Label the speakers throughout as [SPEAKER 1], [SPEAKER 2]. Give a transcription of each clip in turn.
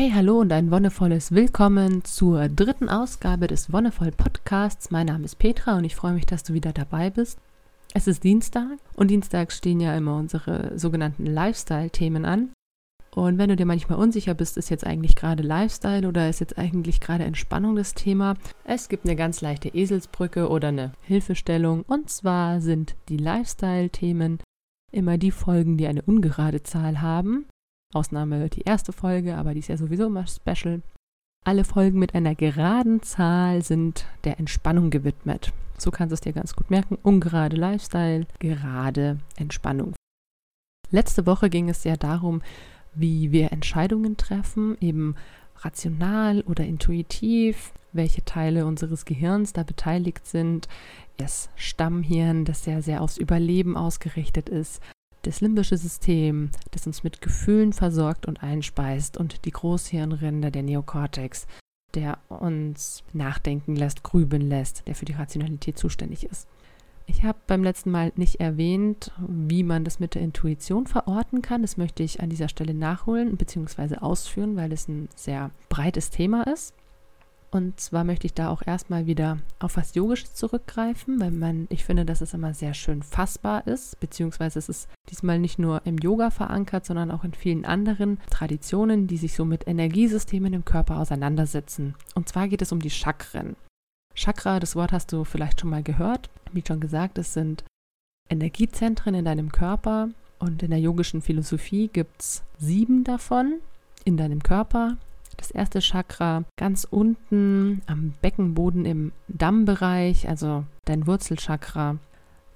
[SPEAKER 1] Hey, hallo und ein wonnevolles Willkommen zur dritten Ausgabe des Wonnevoll Podcasts. Mein Name ist Petra und ich freue mich, dass du wieder dabei bist. Es ist Dienstag und Dienstags stehen ja immer unsere sogenannten Lifestyle-Themen an. Und wenn du dir manchmal unsicher bist, ist jetzt eigentlich gerade Lifestyle oder ist jetzt eigentlich gerade Entspannung das Thema, es gibt eine ganz leichte Eselsbrücke oder eine Hilfestellung. Und zwar sind die Lifestyle-Themen immer die Folgen, die eine ungerade Zahl haben. Ausnahme die erste Folge, aber die ist ja sowieso immer special. Alle Folgen mit einer geraden Zahl sind der Entspannung gewidmet. So kannst du es dir ganz gut merken. Ungerade Lifestyle, gerade Entspannung. Letzte Woche ging es ja darum, wie wir Entscheidungen treffen, eben rational oder intuitiv, welche Teile unseres Gehirns da beteiligt sind. Das Stammhirn, das sehr, sehr aufs Überleben ausgerichtet ist. Das limbische System, das uns mit Gefühlen versorgt und einspeist. Und die Großhirnrinde, der Neokortex, der uns nachdenken lässt, grübeln lässt, der für die Rationalität zuständig ist. Ich habe beim letzten Mal nicht erwähnt, wie man das mit der Intuition verorten kann. Das möchte ich an dieser Stelle nachholen bzw. ausführen, weil es ein sehr breites Thema ist. Und zwar möchte ich da auch erstmal wieder auf was Yogisches zurückgreifen, weil man, ich finde, dass es immer sehr schön fassbar ist, beziehungsweise es ist diesmal nicht nur im Yoga verankert, sondern auch in vielen anderen Traditionen, die sich so mit Energiesystemen im Körper auseinandersetzen. Und zwar geht es um die Chakren. Chakra, das Wort hast du vielleicht schon mal gehört. Wie schon gesagt, es sind Energiezentren in deinem Körper und in der yogischen Philosophie gibt es sieben davon in deinem Körper. Das erste Chakra ganz unten am Beckenboden im Dammbereich, also dein Wurzelchakra,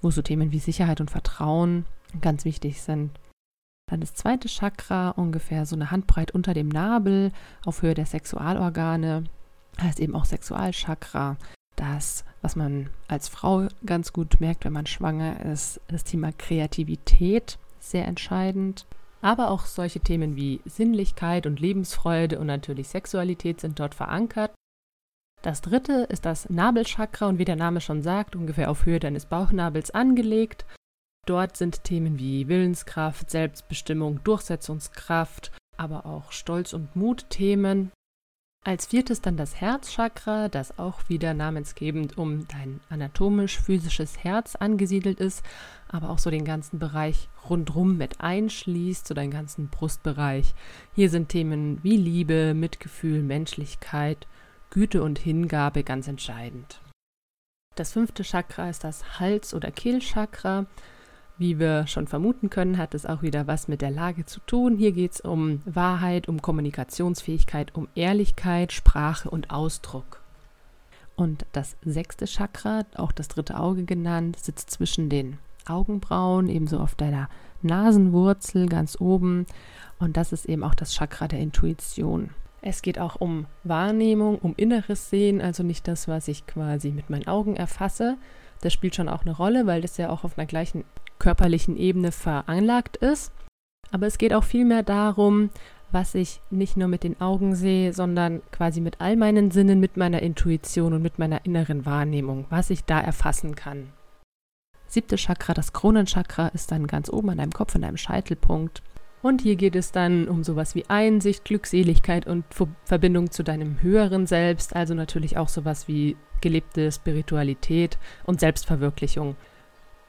[SPEAKER 1] wo so Themen wie Sicherheit und Vertrauen ganz wichtig sind. Dann das zweite Chakra ungefähr so eine Handbreit unter dem Nabel auf Höhe der Sexualorgane heißt eben auch Sexualchakra. Das, was man als Frau ganz gut merkt, wenn man schwanger ist, das Thema Kreativität sehr entscheidend. Aber auch solche Themen wie Sinnlichkeit und Lebensfreude und natürlich Sexualität sind dort verankert. Das dritte ist das Nabelchakra und wie der Name schon sagt, ungefähr auf Höhe deines Bauchnabels angelegt. Dort sind Themen wie Willenskraft, Selbstbestimmung, Durchsetzungskraft, aber auch Stolz und Mut Themen. Als viertes dann das Herzchakra, das auch wieder namensgebend um dein anatomisch-physisches Herz angesiedelt ist, aber auch so den ganzen Bereich rundrum mit einschließt, so deinen ganzen Brustbereich. Hier sind Themen wie Liebe, Mitgefühl, Menschlichkeit, Güte und Hingabe ganz entscheidend. Das fünfte Chakra ist das Hals- oder Kehlchakra. Wie wir schon vermuten können, hat es auch wieder was mit der Lage zu tun. Hier geht es um Wahrheit, um Kommunikationsfähigkeit, um Ehrlichkeit, Sprache und Ausdruck. Und das sechste Chakra, auch das dritte Auge genannt, sitzt zwischen den Augenbrauen, ebenso auf deiner Nasenwurzel ganz oben. Und das ist eben auch das Chakra der Intuition. Es geht auch um Wahrnehmung, um inneres Sehen, also nicht das, was ich quasi mit meinen Augen erfasse. Das spielt schon auch eine Rolle, weil das ja auch auf einer gleichen körperlichen Ebene veranlagt ist. Aber es geht auch vielmehr darum, was ich nicht nur mit den Augen sehe, sondern quasi mit all meinen Sinnen, mit meiner Intuition und mit meiner inneren Wahrnehmung, was ich da erfassen kann. Siebte Chakra, das Kronenchakra, ist dann ganz oben an deinem Kopf, an deinem Scheitelpunkt. Und hier geht es dann um sowas wie Einsicht, Glückseligkeit und Verbindung zu deinem höheren Selbst, also natürlich auch sowas wie gelebte Spiritualität und Selbstverwirklichung.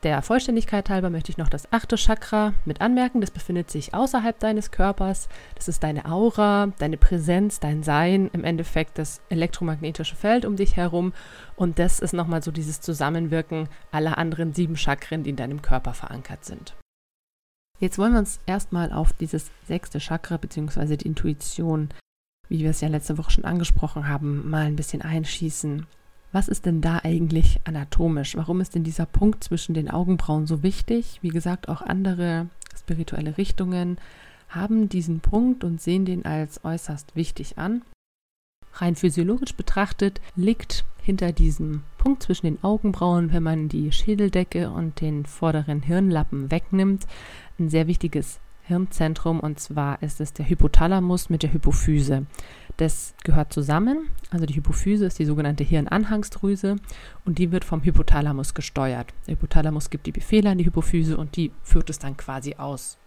[SPEAKER 1] Der Vollständigkeit halber möchte ich noch das achte Chakra mit anmerken. Das befindet sich außerhalb deines Körpers. Das ist deine Aura, deine Präsenz, dein Sein, im Endeffekt das elektromagnetische Feld um dich herum. Und das ist nochmal so dieses Zusammenwirken aller anderen sieben Chakren, die in deinem Körper verankert sind. Jetzt wollen wir uns erstmal auf dieses sechste Chakra bzw. die Intuition, wie wir es ja letzte Woche schon angesprochen haben, mal ein bisschen einschießen was ist denn da eigentlich anatomisch? Warum ist denn dieser Punkt zwischen den Augenbrauen so wichtig? Wie gesagt, auch andere spirituelle Richtungen haben diesen Punkt und sehen den als äußerst wichtig an. Rein physiologisch betrachtet liegt hinter diesem Punkt zwischen den Augenbrauen, wenn man die Schädeldecke und den vorderen Hirnlappen wegnimmt, ein sehr wichtiges Hirnzentrum und zwar ist es der Hypothalamus mit der Hypophyse. Das gehört zusammen. Also die Hypophyse ist die sogenannte Hirnanhangsdrüse und die wird vom Hypothalamus gesteuert. Der Hypothalamus gibt die Befehle an die Hypophyse und die führt es dann quasi aus.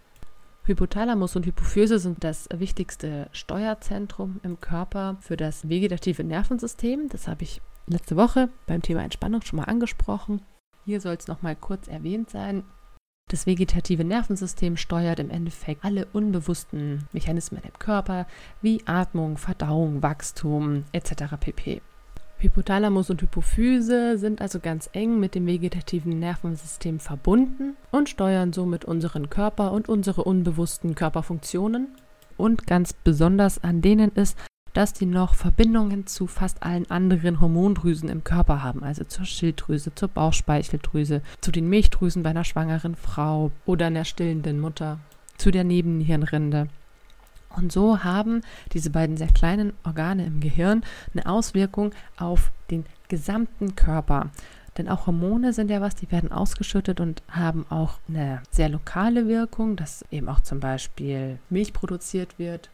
[SPEAKER 1] Hypothalamus und Hypophyse sind das wichtigste Steuerzentrum im Körper für das vegetative Nervensystem. Das habe ich letzte Woche beim Thema Entspannung schon mal angesprochen. Hier soll es nochmal kurz erwähnt sein. Das vegetative Nervensystem steuert im Endeffekt alle unbewussten Mechanismen im Körper wie Atmung, Verdauung, Wachstum etc. pp. Hypothalamus und Hypophyse sind also ganz eng mit dem vegetativen Nervensystem verbunden und steuern somit unseren Körper und unsere unbewussten Körperfunktionen. Und ganz besonders an denen ist, dass die noch Verbindungen zu fast allen anderen Hormondrüsen im Körper haben, also zur Schilddrüse, zur Bauchspeicheldrüse, zu den Milchdrüsen bei einer schwangeren Frau oder einer stillenden Mutter, zu der Nebennierenrinde. Und so haben diese beiden sehr kleinen Organe im Gehirn eine Auswirkung auf den gesamten Körper. Denn auch Hormone sind ja was, die werden ausgeschüttet und haben auch eine sehr lokale Wirkung, dass eben auch zum Beispiel Milch produziert wird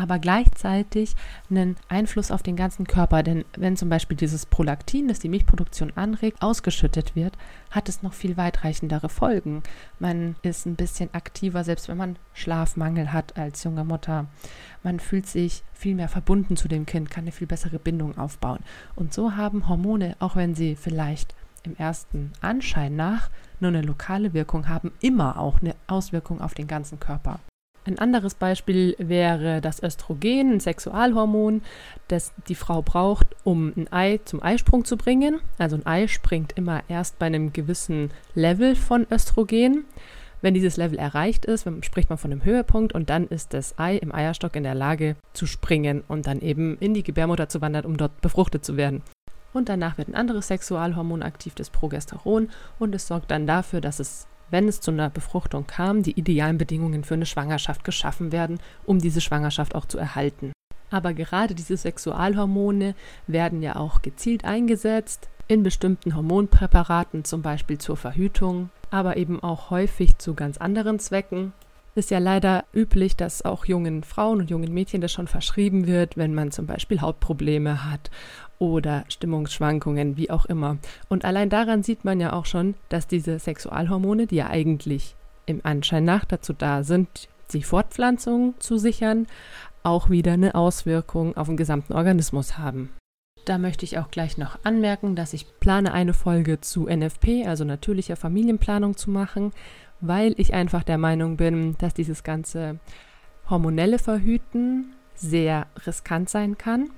[SPEAKER 1] aber gleichzeitig einen Einfluss auf den ganzen Körper. Denn wenn zum Beispiel dieses Prolaktin, das die Milchproduktion anregt, ausgeschüttet wird, hat es noch viel weitreichendere Folgen. Man ist ein bisschen aktiver, selbst wenn man Schlafmangel hat als junge Mutter. Man fühlt sich viel mehr verbunden zu dem Kind, kann eine viel bessere Bindung aufbauen. Und so haben Hormone, auch wenn sie vielleicht im ersten Anschein nach nur eine lokale Wirkung haben, immer auch eine Auswirkung auf den ganzen Körper. Ein anderes Beispiel wäre das Östrogen, ein Sexualhormon, das die Frau braucht, um ein Ei zum Eisprung zu bringen. Also ein Ei springt immer erst bei einem gewissen Level von Östrogen. Wenn dieses Level erreicht ist, spricht man von einem Höhepunkt und dann ist das Ei im Eierstock in der Lage zu springen und dann eben in die Gebärmutter zu wandern, um dort befruchtet zu werden. Und danach wird ein anderes Sexualhormon aktiv, das Progesteron, und es sorgt dann dafür, dass es wenn es zu einer Befruchtung kam, die idealen Bedingungen für eine Schwangerschaft geschaffen werden, um diese Schwangerschaft auch zu erhalten. Aber gerade diese Sexualhormone werden ja auch gezielt eingesetzt in bestimmten Hormonpräparaten, zum Beispiel zur Verhütung, aber eben auch häufig zu ganz anderen Zwecken. Ist ja leider üblich, dass auch jungen Frauen und jungen Mädchen das schon verschrieben wird, wenn man zum Beispiel Hautprobleme hat oder Stimmungsschwankungen, wie auch immer. Und allein daran sieht man ja auch schon, dass diese Sexualhormone, die ja eigentlich im Anschein nach dazu da sind, die Fortpflanzung zu sichern, auch wieder eine Auswirkung auf den gesamten Organismus haben. Da möchte ich auch gleich noch anmerken, dass ich plane, eine Folge zu NFP, also natürlicher Familienplanung, zu machen, weil ich einfach der Meinung bin, dass dieses ganze hormonelle Verhüten sehr riskant sein kann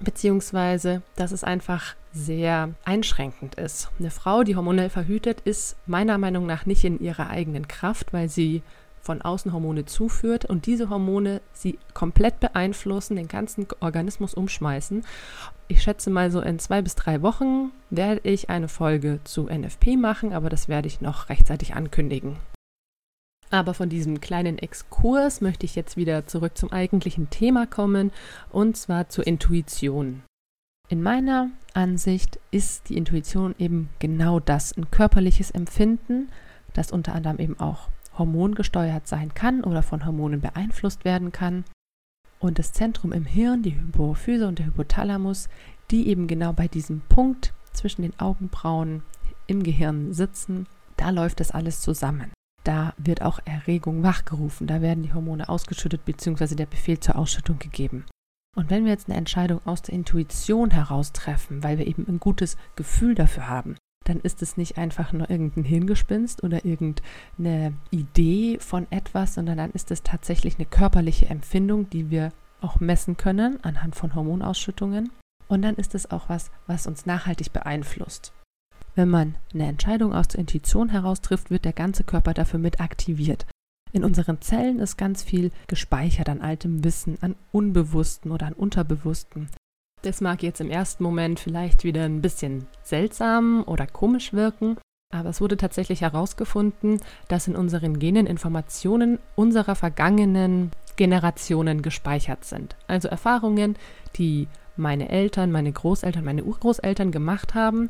[SPEAKER 1] beziehungsweise dass es einfach sehr einschränkend ist. Eine Frau, die hormonell verhütet, ist meiner Meinung nach nicht in ihrer eigenen Kraft, weil sie von außen Hormone zuführt und diese Hormone sie komplett beeinflussen, den ganzen Organismus umschmeißen. Ich schätze mal so in zwei bis drei Wochen werde ich eine Folge zu NFP machen, aber das werde ich noch rechtzeitig ankündigen. Aber von diesem kleinen Exkurs möchte ich jetzt wieder zurück zum eigentlichen Thema kommen, und zwar zur Intuition. In meiner Ansicht ist die Intuition eben genau das, ein körperliches Empfinden, das unter anderem eben auch hormongesteuert sein kann oder von Hormonen beeinflusst werden kann. Und das Zentrum im Hirn, die Hypophyse und der Hypothalamus, die eben genau bei diesem Punkt zwischen den Augenbrauen im Gehirn sitzen, da läuft das alles zusammen. Da wird auch Erregung wachgerufen, da werden die Hormone ausgeschüttet bzw. der Befehl zur Ausschüttung gegeben. Und wenn wir jetzt eine Entscheidung aus der Intuition heraus treffen, weil wir eben ein gutes Gefühl dafür haben, dann ist es nicht einfach nur irgendein Hirngespinst oder irgendeine Idee von etwas, sondern dann ist es tatsächlich eine körperliche Empfindung, die wir auch messen können anhand von Hormonausschüttungen. Und dann ist es auch was, was uns nachhaltig beeinflusst. Wenn man eine Entscheidung aus der Intuition heraus trifft, wird der ganze Körper dafür mit aktiviert. In unseren Zellen ist ganz viel gespeichert an altem Wissen, an Unbewussten oder an Unterbewussten. Das mag jetzt im ersten Moment vielleicht wieder ein bisschen seltsam oder komisch wirken, aber es wurde tatsächlich herausgefunden, dass in unseren Genen Informationen unserer vergangenen Generationen gespeichert sind. Also Erfahrungen, die meine Eltern, meine Großeltern, meine Urgroßeltern gemacht haben,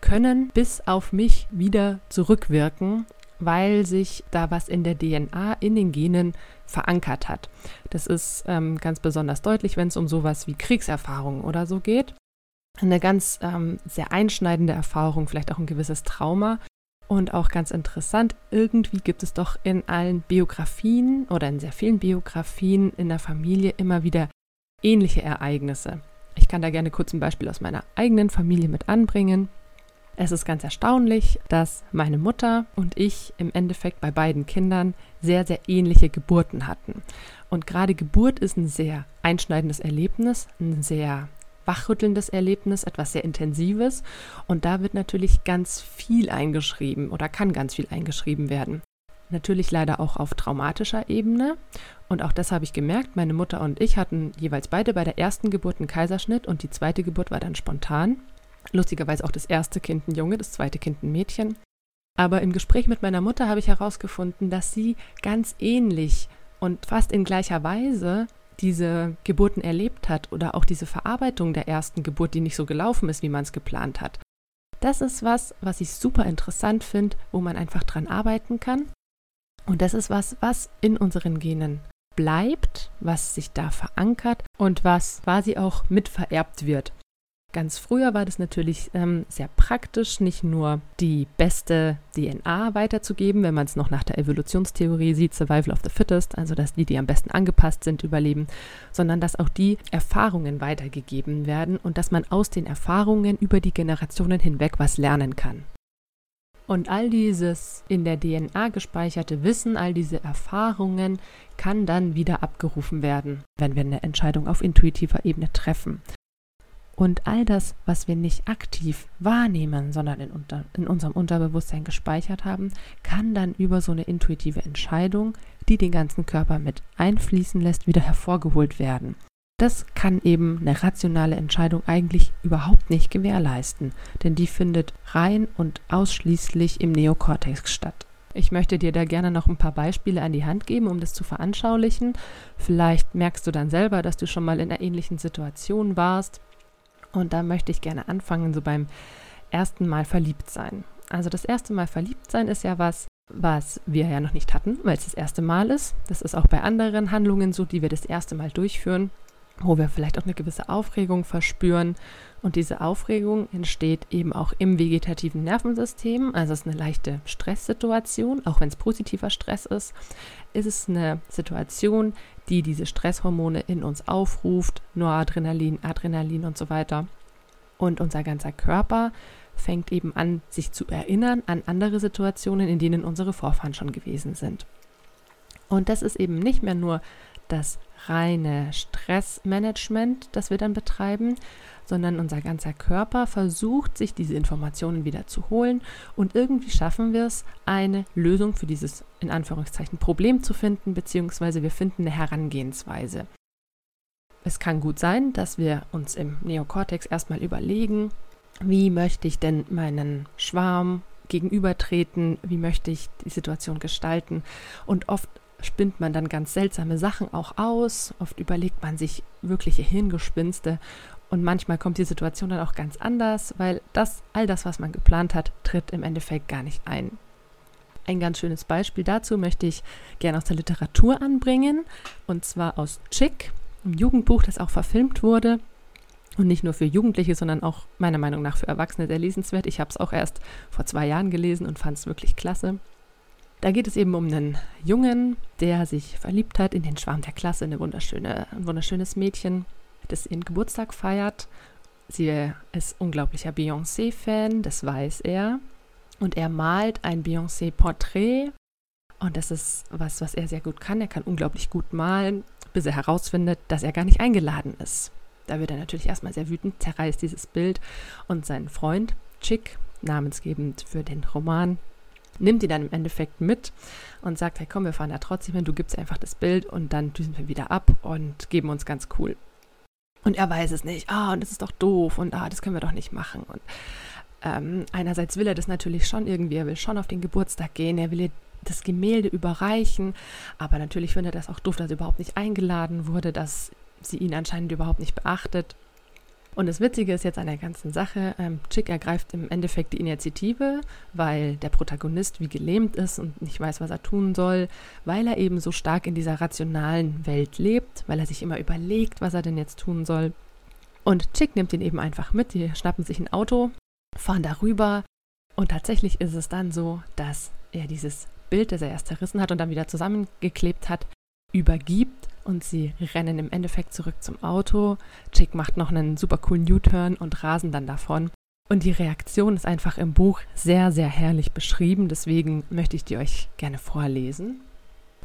[SPEAKER 1] können bis auf mich wieder zurückwirken, weil sich da was in der DNA, in den Genen verankert hat. Das ist ähm, ganz besonders deutlich, wenn es um sowas wie Kriegserfahrungen oder so geht. Eine ganz ähm, sehr einschneidende Erfahrung, vielleicht auch ein gewisses Trauma, Und auch ganz interessant, irgendwie gibt es doch in allen Biografien oder in sehr vielen Biografien in der Familie immer wieder ähnliche Ereignisse. Ich kann da gerne kurz ein Beispiel aus meiner eigenen Familie mit anbringen. Es ist ganz erstaunlich, dass meine Mutter und ich im Endeffekt bei beiden Kindern sehr, sehr ähnliche Geburten hatten. Und gerade Geburt ist ein sehr einschneidendes Erlebnis, ein sehr wachrüttelndes Erlebnis, etwas sehr Intensives. Und da wird natürlich ganz viel eingeschrieben oder kann ganz viel eingeschrieben werden. Natürlich leider auch auf traumatischer Ebene. Und auch das habe ich gemerkt. Meine Mutter und ich hatten jeweils beide bei der ersten Geburt einen Kaiserschnitt und die zweite Geburt war dann spontan. Lustigerweise auch das erste Kind ein Junge, das zweite Kind ein Mädchen. Aber im Gespräch mit meiner Mutter habe ich herausgefunden, dass sie ganz ähnlich und fast in gleicher Weise diese Geburten erlebt hat oder auch diese Verarbeitung der ersten Geburt, die nicht so gelaufen ist, wie man es geplant hat. Das ist was, was ich super interessant finde, wo man einfach dran arbeiten kann. Und das ist was, was in unseren Genen bleibt, was sich da verankert und was quasi auch mitvererbt wird. Ganz früher war das natürlich ähm, sehr praktisch, nicht nur die beste DNA weiterzugeben, wenn man es noch nach der Evolutionstheorie sieht, Survival of the Fittest, also dass die, die am besten angepasst sind, überleben, sondern dass auch die Erfahrungen weitergegeben werden und dass man aus den Erfahrungen über die Generationen hinweg was lernen kann. Und all dieses in der DNA gespeicherte Wissen, all diese Erfahrungen kann dann wieder abgerufen werden, wenn wir eine Entscheidung auf intuitiver Ebene treffen. Und all das, was wir nicht aktiv wahrnehmen, sondern in, unter, in, unserem Unterbewusstsein gespeichert haben, kann dann über so eine intuitive Entscheidung, die den ganzen Körper mit einfließen lässt, wieder hervorgeholt werden. Das kann eben eine rationale Entscheidung eigentlich überhaupt nicht gewährleisten, denn die findet rein und ausschließlich im Neokortex statt. Ich möchte dir da gerne noch ein paar Beispiele an die Hand geben, um das zu veranschaulichen. Vielleicht merkst du dann selber, dass du schon mal in einer ähnlichen Situation warst und da möchte ich gerne anfangen, so beim ersten Mal verliebt sein. Also das erste Mal verliebt sein ist ja was, was wir ja noch nicht hatten, weil es das erste Mal ist. Das ist auch bei anderen Handlungen so, die wir das erste Mal durchführen, wo wir vielleicht auch eine gewisse Aufregung verspüren. Und diese Aufregung entsteht eben auch im vegetativen Nervensystem. Also es ist eine leichte Stresssituation, auch wenn es positiver Stress ist, ist es eine Situation, die diese Stresshormone in uns aufruft, Noradrenalin, Adrenalin und so weiter. Und unser ganzer Körper fängt eben an, sich zu erinnern an andere Situationen, in denen unsere Vorfahren schon gewesen sind. Und das ist eben nicht mehr nur das reine Stressmanagement, das wir dann betreiben, sondern unser ganzer Körper versucht, sich diese Informationen wieder zu holen. Und irgendwie schaffen wir es, eine Lösung für dieses in Anführungszeichen Problem zu finden, beziehungsweise wir finden eine Herangehensweise. Es kann gut sein, dass wir uns im Neokortex erstmal überlegen, wie möchte ich denn meinen Schwarm gegenübertreten, wie möchte ich die Situation gestalten? Und oft spinnt man dann ganz seltsame Sachen auch aus, oft überlegt man sich wirkliche Hirngespinste und manchmal kommt die Situation dann auch ganz anders, weil das, all das, was man geplant hat, tritt im Endeffekt gar nicht ein. Ein ganz schönes Beispiel dazu möchte ich gerne aus der Literatur anbringen, und zwar aus Chick, einem Jugendbuch, das auch verfilmt wurde. Und nicht nur für Jugendliche, sondern auch meiner Meinung nach für Erwachsene sehr lesenswert. Ich habe es auch erst vor zwei Jahren gelesen und fand es wirklich klasse. Da geht es eben um einen Jungen, der sich verliebt hat in den Schwarm der Klasse, eine wunderschöne, ein wunderschönes Mädchen das ihren Geburtstag feiert. Sie ist unglaublicher Beyoncé-Fan, das weiß er. Und er malt ein Beyoncé-Porträt. Und das ist was, was er sehr gut kann. Er kann unglaublich gut malen, bis er herausfindet, dass er gar nicht eingeladen ist. Da wird er natürlich erstmal sehr wütend, zerreißt dieses Bild. Und sein Freund, Chick, namensgebend für den Roman, nimmt ihn dann im Endeffekt mit und sagt, hey komm, wir fahren da trotzdem hin, du gibst einfach das Bild und dann düsen wir wieder ab und geben uns ganz cool. Und er weiß es nicht. Ah, und das ist doch doof und ah, das können wir doch nicht machen. Und ähm, einerseits will er das natürlich schon irgendwie, er will schon auf den Geburtstag gehen, er will ihr das Gemälde überreichen, aber natürlich findet er das auch doof, dass er überhaupt nicht eingeladen wurde, dass sie ihn anscheinend überhaupt nicht beachtet. Und das Witzige ist jetzt an der ganzen Sache, ähm, Chick ergreift im Endeffekt die Initiative, weil der Protagonist wie gelähmt ist und nicht weiß, was er tun soll, weil er eben so stark in dieser rationalen Welt lebt, weil er sich immer überlegt, was er denn jetzt tun soll. Und Chick nimmt ihn eben einfach mit, die schnappen sich ein Auto, fahren darüber, Und tatsächlich ist es dann so, dass er dieses Bild, das er erst zerrissen hat und dann wieder zusammengeklebt hat, übergibt und sie rennen im Endeffekt zurück zum Auto. Chick macht noch einen super coolen U-Turn und rasen dann davon. Und die Reaktion ist einfach im Buch sehr, sehr herrlich beschrieben. Deswegen möchte ich die euch gerne vorlesen.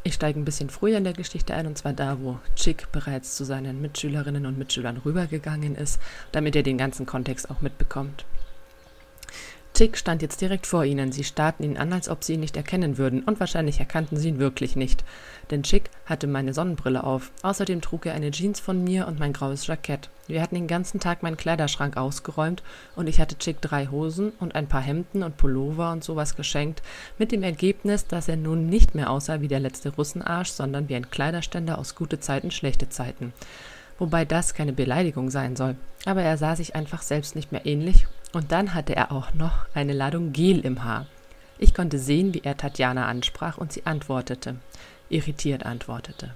[SPEAKER 1] Ich steige ein bisschen früher in der Geschichte ein, und zwar da, wo Chick bereits zu seinen Mitschülerinnen und Mitschülern rübergegangen ist, damit er den ganzen Kontext auch mitbekommt. Chick stand jetzt direkt vor ihnen. Sie starrten ihn an, als ob sie ihn nicht erkennen würden, und wahrscheinlich erkannten sie ihn wirklich nicht. Denn Chick hatte meine Sonnenbrille auf. Außerdem trug er eine Jeans von mir und mein graues Jackett. Wir hatten den ganzen Tag meinen Kleiderschrank ausgeräumt und ich hatte Chick drei Hosen und ein paar Hemden und Pullover und sowas geschenkt, mit dem Ergebnis, dass er nun nicht mehr aussah wie der letzte Russenarsch, sondern wie ein Kleiderständer aus gute Zeiten, schlechte Zeiten. Wobei das keine Beleidigung sein soll. Aber er sah sich einfach selbst nicht mehr ähnlich und dann hatte er auch noch eine Ladung Gel im Haar. Ich konnte sehen, wie er Tatjana ansprach und sie antwortete, irritiert antwortete.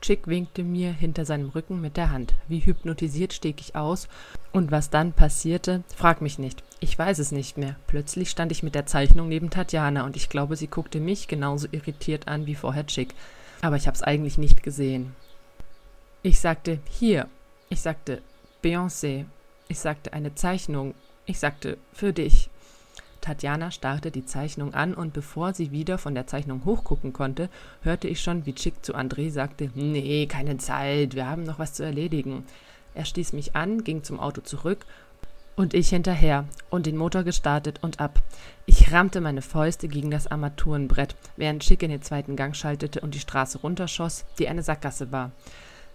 [SPEAKER 1] Chick winkte mir hinter seinem Rücken mit der Hand. Wie hypnotisiert stieg ich aus. Und was dann passierte, frag mich nicht. Ich weiß es nicht mehr. Plötzlich stand ich mit der Zeichnung neben Tatjana und ich glaube, sie guckte mich genauso irritiert an wie vorher Chick. Aber ich hab's eigentlich nicht gesehen. Ich sagte, hier. Ich sagte, Beyoncé. Ich sagte, eine Zeichnung. Ich sagte, für dich. Tatjana starrte die Zeichnung an und bevor sie wieder von der Zeichnung hochgucken konnte, hörte ich schon, wie Chick zu André sagte, nee, keine Zeit, wir haben noch was zu erledigen. Er stieß mich an, ging zum Auto zurück und ich hinterher und den Motor gestartet und ab. Ich rammte meine Fäuste gegen das Armaturenbrett, während Chick in den zweiten Gang schaltete und die Straße runterschoss, die eine Sackgasse war.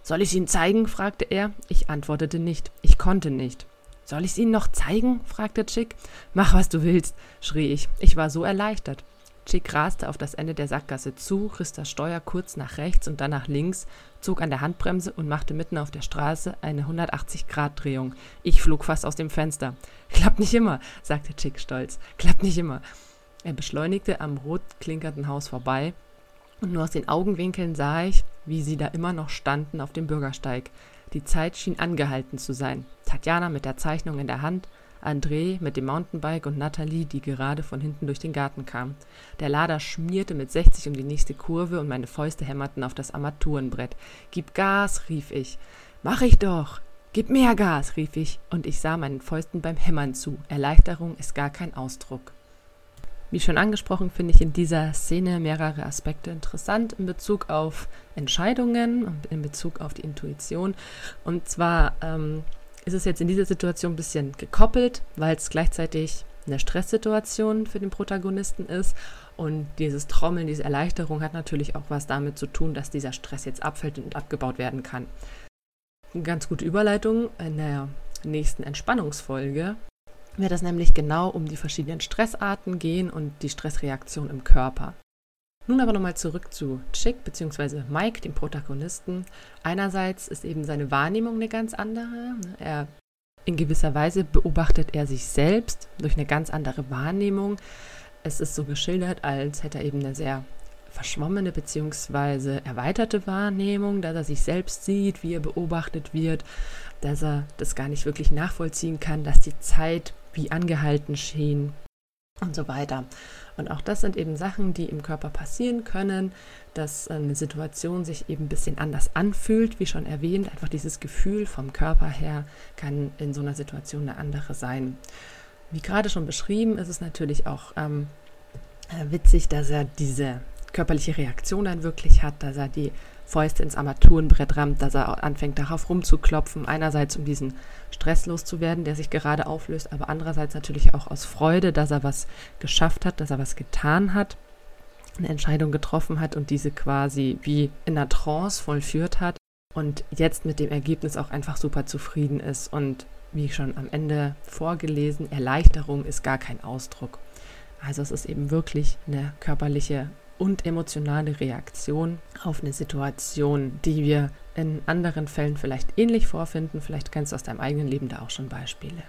[SPEAKER 1] Soll ich Ihnen zeigen? fragte er. Ich antwortete nicht. Ich konnte nicht. Soll ich's Ihnen noch zeigen? fragte Chick. Mach, was du willst, schrie ich. Ich war so erleichtert. Chick raste auf das Ende der Sackgasse zu, riss das Steuer kurz nach rechts und dann nach links, zog an der Handbremse und machte mitten auf der Straße eine 180-Grad-Drehung. Ich flog fast aus dem Fenster. Klappt nicht immer, sagte Chick stolz. Klappt nicht immer. Er beschleunigte am rot klinkernden Haus vorbei, und nur aus den Augenwinkeln sah ich, wie sie da immer noch standen auf dem Bürgersteig. Die Zeit schien angehalten zu sein. Tatjana mit der Zeichnung in der Hand, André mit dem Mountainbike und Nathalie, die gerade von hinten durch den Garten kam. Der Lader schmierte mit 60 um die nächste Kurve und meine Fäuste hämmerten auf das Armaturenbrett. Gib Gas, rief ich. Mach ich doch. Gib mehr Gas, rief ich, und ich sah meinen Fäusten beim Hämmern zu. Erleichterung ist gar kein Ausdruck. Wie schon angesprochen, finde ich in dieser Szene mehrere Aspekte interessant in Bezug auf Entscheidungen und in Bezug auf die Intuition. Und zwar ähm, ist es jetzt in dieser Situation ein bisschen gekoppelt, weil es gleichzeitig eine Stresssituation für den Protagonisten ist. Und dieses Trommeln, diese Erleichterung hat natürlich auch was damit zu tun, dass dieser Stress jetzt abfällt und abgebaut werden kann. Eine ganz gute Überleitung in der nächsten Entspannungsfolge wird es nämlich genau um die verschiedenen Stressarten gehen und die Stressreaktion im Körper. Nun aber nochmal zurück zu Chick bzw. Mike, dem Protagonisten. Einerseits ist eben seine Wahrnehmung eine ganz andere. Er in gewisser Weise beobachtet er sich selbst durch eine ganz andere Wahrnehmung. Es ist so geschildert, als hätte er eben eine sehr verschwommene bzw. erweiterte Wahrnehmung, dass er sich selbst sieht, wie er beobachtet wird, dass er das gar nicht wirklich nachvollziehen kann, dass die Zeit wie angehalten schien und so weiter. Und auch das sind eben Sachen, die im Körper passieren können, dass eine Situation sich eben ein bisschen anders anfühlt, wie schon erwähnt. Einfach dieses Gefühl vom Körper her kann in so einer Situation eine andere sein. Wie gerade schon beschrieben, ist es natürlich auch ähm, äh, witzig, dass er diese körperliche Reaktion dann wirklich hat, dass er die Fäuste ins Armaturenbrett rammt, dass er anfängt darauf rumzuklopfen. Einerseits, um diesen Stress loszuwerden, der sich gerade auflöst, aber andererseits natürlich auch aus Freude, dass er was geschafft hat, dass er was getan hat, eine Entscheidung getroffen hat und diese quasi wie in einer Trance vollführt hat und jetzt mit dem Ergebnis auch einfach super zufrieden ist. Und wie schon am Ende vorgelesen, Erleichterung ist gar kein Ausdruck. Also es ist eben wirklich eine körperliche und emotionale Reaktion auf eine Situation, die wir in anderen Fällen vielleicht ähnlich vorfinden. Vielleicht kennst du aus deinem eigenen Leben da auch schon Beispiele.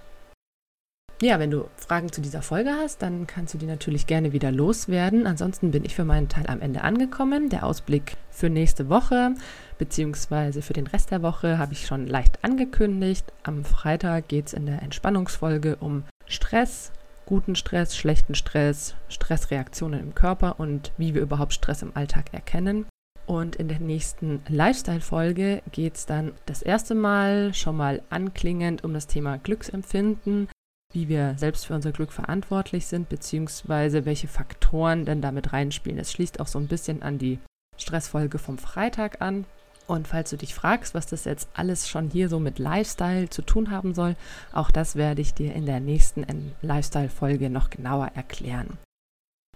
[SPEAKER 1] Ja, wenn du Fragen zu dieser Folge hast, dann kannst du die natürlich gerne wieder loswerden. Ansonsten bin ich für meinen Teil am Ende angekommen. Der Ausblick für nächste Woche beziehungsweise für den Rest der Woche habe ich schon leicht angekündigt. Am Freitag geht es in der Entspannungsfolge um Stress, guten Stress, schlechten Stress, Stressreaktionen im Körper und wie wir überhaupt Stress im Alltag erkennen. Und in der nächsten Lifestyle-Folge geht es dann das erste Mal schon mal anklingend um das Thema Glücksempfinden, wie wir selbst für unser Glück verantwortlich sind, beziehungsweise welche Faktoren denn damit reinspielen. Es schließt auch so ein bisschen an die Stressfolge vom Freitag an. Und falls du dich fragst, was das jetzt alles schon hier so mit Lifestyle zu tun haben soll, auch das werde ich dir in der nächsten Lifestyle-Folge noch genauer erklären.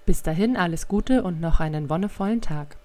[SPEAKER 1] Bis dahin alles Gute und noch einen wonnevollen Tag.